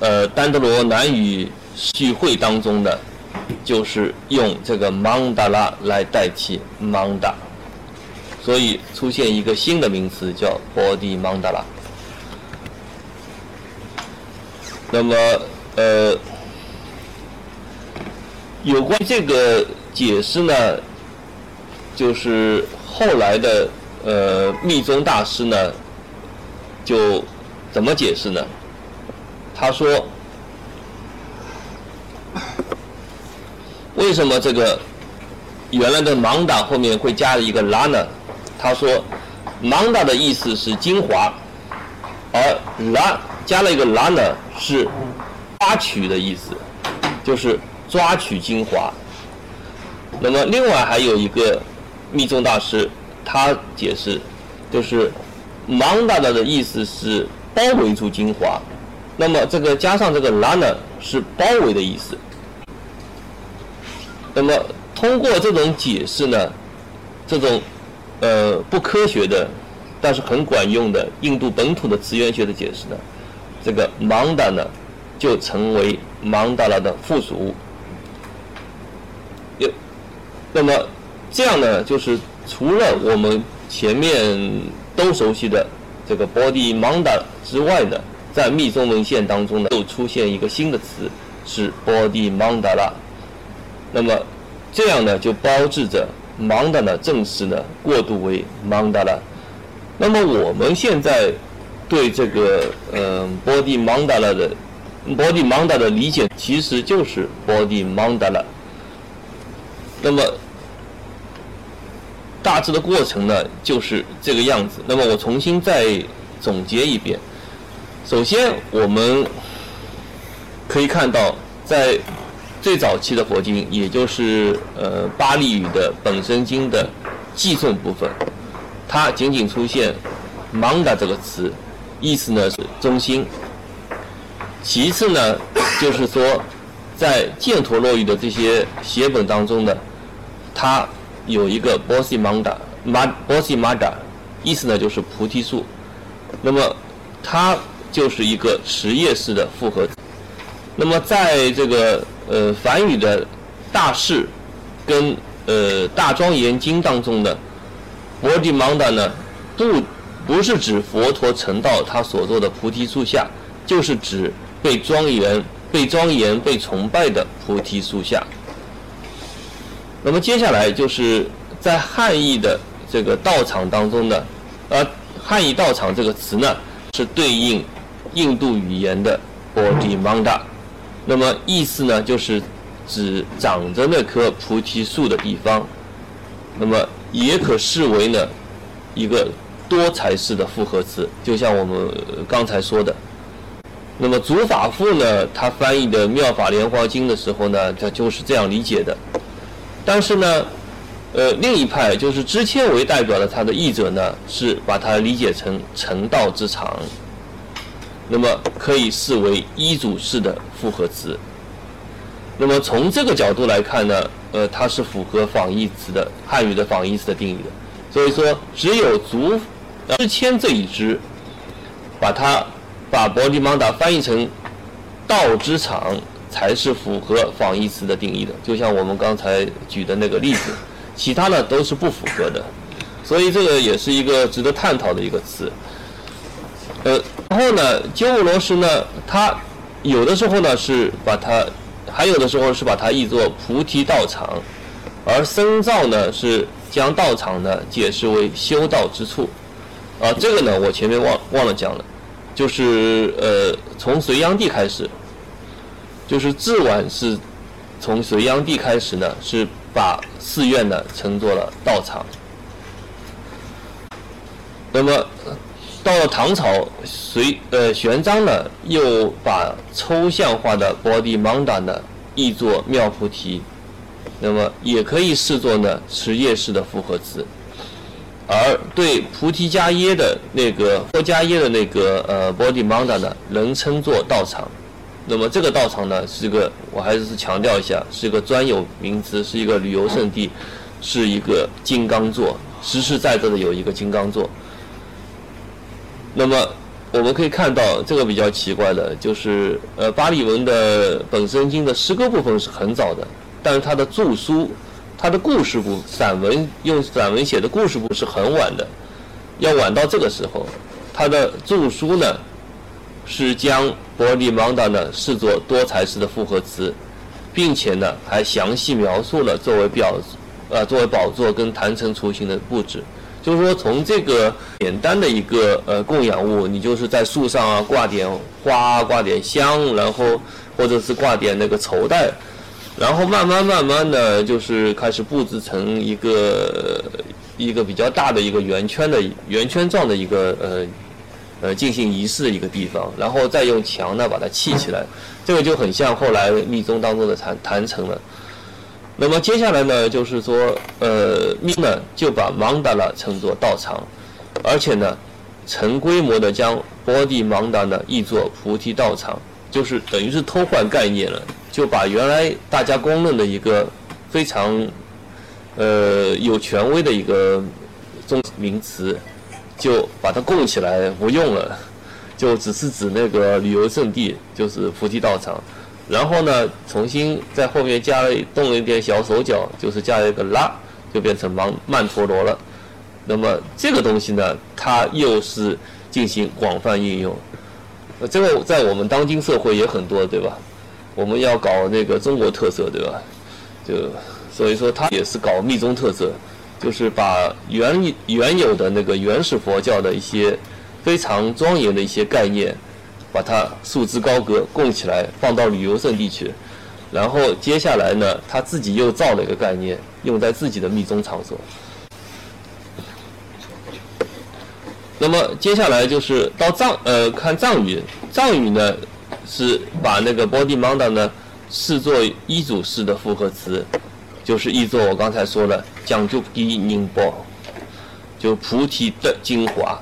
呃丹德罗南语聚会当中呢，就是用这个曼达拉来代替曼达，所以出现一个新的名词叫波迪曼达拉。那么，呃，有关这个解释呢，就是后来的呃密宗大师呢，就怎么解释呢？他说，为什么这个原来的芒达后面会加一个拉呢？他说，芒达的意思是精华，而拉。加了一个拉呢，是抓取的意思，就是抓取精华。那么另外还有一个密宗大师，他解释就是芒达的的意思是包围住精华，那么这个加上这个拉呢是包围的意思。那么通过这种解释呢，这种呃不科学的，但是很管用的印度本土的词源学的解释呢。这个芒达呢，就成为芒达拉的附属物。那么这样呢，就是除了我们前面都熟悉的这个 body manda 之外呢，在密宗文献当中呢，又出现一个新的词是 body 芒达拉。那么这样呢，就标志着 manda 呢正式呢过渡为芒达拉。那么我们现在。对这个嗯，body mandala 的 body Manda 的理解其实就是 body mandala。那么大致的过程呢就是这个样子。那么我重新再总结一遍。首先，我们可以看到，在最早期的佛经，也就是呃巴利语的本身经的寄送部分，它仅仅出现 manda 这个词。意思呢是中心。其次呢，就是说，在犍陀罗语的这些写本当中呢，它有一个 bosi manda bosi m a a 意思呢就是菩提树。那么它就是一个实业式的复合。那么在这个呃梵语的大士跟呃大庄严经当中呢，bodi manda 呢不。不是指佛陀成道他所做的菩提树下，就是指被庄严、被庄严、被崇拜的菩提树下。那么接下来就是在汉译的这个道场当中呢，呃，汉译道场这个词呢是对应印度语言的 Bodhi Manda，那么意思呢就是指长着那棵菩提树的地方，那么也可视为呢一个。多才式的复合词，就像我们刚才说的。那么祖法父呢，他翻译的《妙法莲华经》的时候呢，他就是这样理解的。但是呢，呃，另一派就是知谦为代表的他的译者呢，是把它理解成成道之长。那么可以视为一组式的复合词。那么从这个角度来看呢，呃，它是符合仿义词的汉语的仿义词的定义的。所以说，只有足。知谦这一支，把它把 body manda 翻译成道之常，才是符合仿义词的定义的。就像我们刚才举的那个例子，其他的都是不符合的。所以这个也是一个值得探讨的一个词。呃，然后呢，鸠摩罗什呢，他有的时候呢是把它，还有的时候是把它译作菩提道场，而僧造呢是将道场呢解释为修道之处。啊，这个呢，我前面忘忘了讲了，就是呃，从隋炀帝开始，就是智婉是从隋炀帝开始呢，是把寺院呢称作了道场。那么，到了唐朝，隋呃玄奘呢又把抽象化的波地芒达呢译作妙菩提，那么也可以视作呢持业式的复合词。而对菩提伽耶的那个佛伽耶的那个呃波地芒达呢，人称作道场。那么这个道场呢，是个我还是强调一下，是个专有名词，是一个旅游胜地，是一个金刚座，实实在在的有一个金刚座。那么我们可以看到，这个比较奇怪的就是，呃，巴利文的本身经的诗歌部分是很早的，但是它的著书。他的故事部散文用散文写的故事部是很晚的，要晚到这个时候，他的著书呢是将波利芒达呢视作多才式的复合词，并且呢还详细描述了作为表呃作为宝座跟坛城雏形的布置，就是说从这个简单的一个呃供养物，你就是在树上啊挂点花挂点香，然后或者是挂点那个绸带。然后慢慢慢慢的就是开始布置成一个一个比较大的一个圆圈的圆圈状的一个呃呃进行仪式的一个地方，然后再用墙呢把它砌起来，这个就很像后来密宗当中的坛坛城了。那么接下来呢，就是说呃密呢就把芒达拉称作道场，而且呢成规模的将波地芒达呢译作菩提道场，就是等于是偷换概念了。就把原来大家公认的一个非常呃有权威的一个中名词，就把它供起来不用了，就只是指那个旅游胜地，就是菩提道场。然后呢，重新在后面加了动了一点小手脚，就是加了一个拉，就变成曼曼陀罗了。那么这个东西呢，它又是进行广泛应用。呃，这个在我们当今社会也很多，对吧？我们要搞那个中国特色，对吧？就所以说，它也是搞密宗特色，就是把原原有的那个原始佛教的一些非常庄严的一些概念，把它束之高阁，供起来，放到旅游胜地去。然后接下来呢，他自己又造了一个概念，用在自己的密宗场所。那么接下来就是到藏呃看藏语，藏语呢。是把那个 body manda 呢视作一组式的复合词，就是译作我刚才说的讲究第一宁波，就菩提的精华。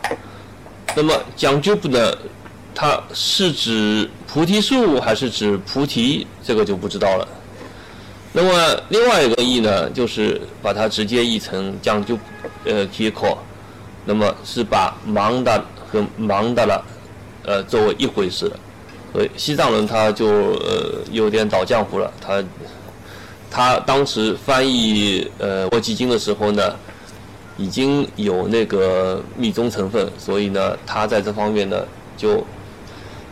那么讲究不呢，它是指菩提树还是指菩提？这个就不知道了。那么另外一个译呢，就是把它直接译成讲究呃 kiko，那么是把忙的和忙的了呃作为一回事所以。西藏人他就呃有点倒浆糊了，他他当时翻译呃《沃基经》的时候呢，已经有那个密宗成分，所以呢，他在这方面呢就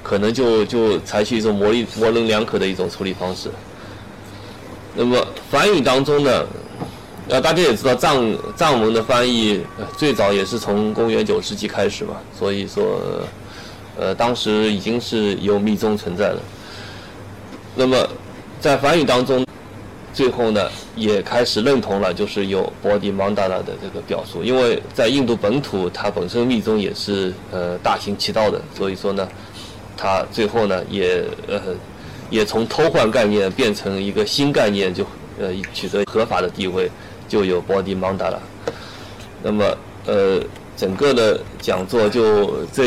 可能就就采取一种模棱模棱两可的一种处理方式。那么梵语当中呢，呃大家也知道藏藏文的翻译最早也是从公元九世纪开始嘛，所以说。呃，当时已经是有密宗存在了。那么，在梵语当中，最后呢，也开始认同了，就是有波迪曼达拉的这个表述。因为在印度本土，它本身密宗也是呃大行其道的，所以说呢，它最后呢也呃也从偷换概念变成一个新概念，就呃取得合法的地位，就有波迪曼达拉。那么呃，整个的讲座就这。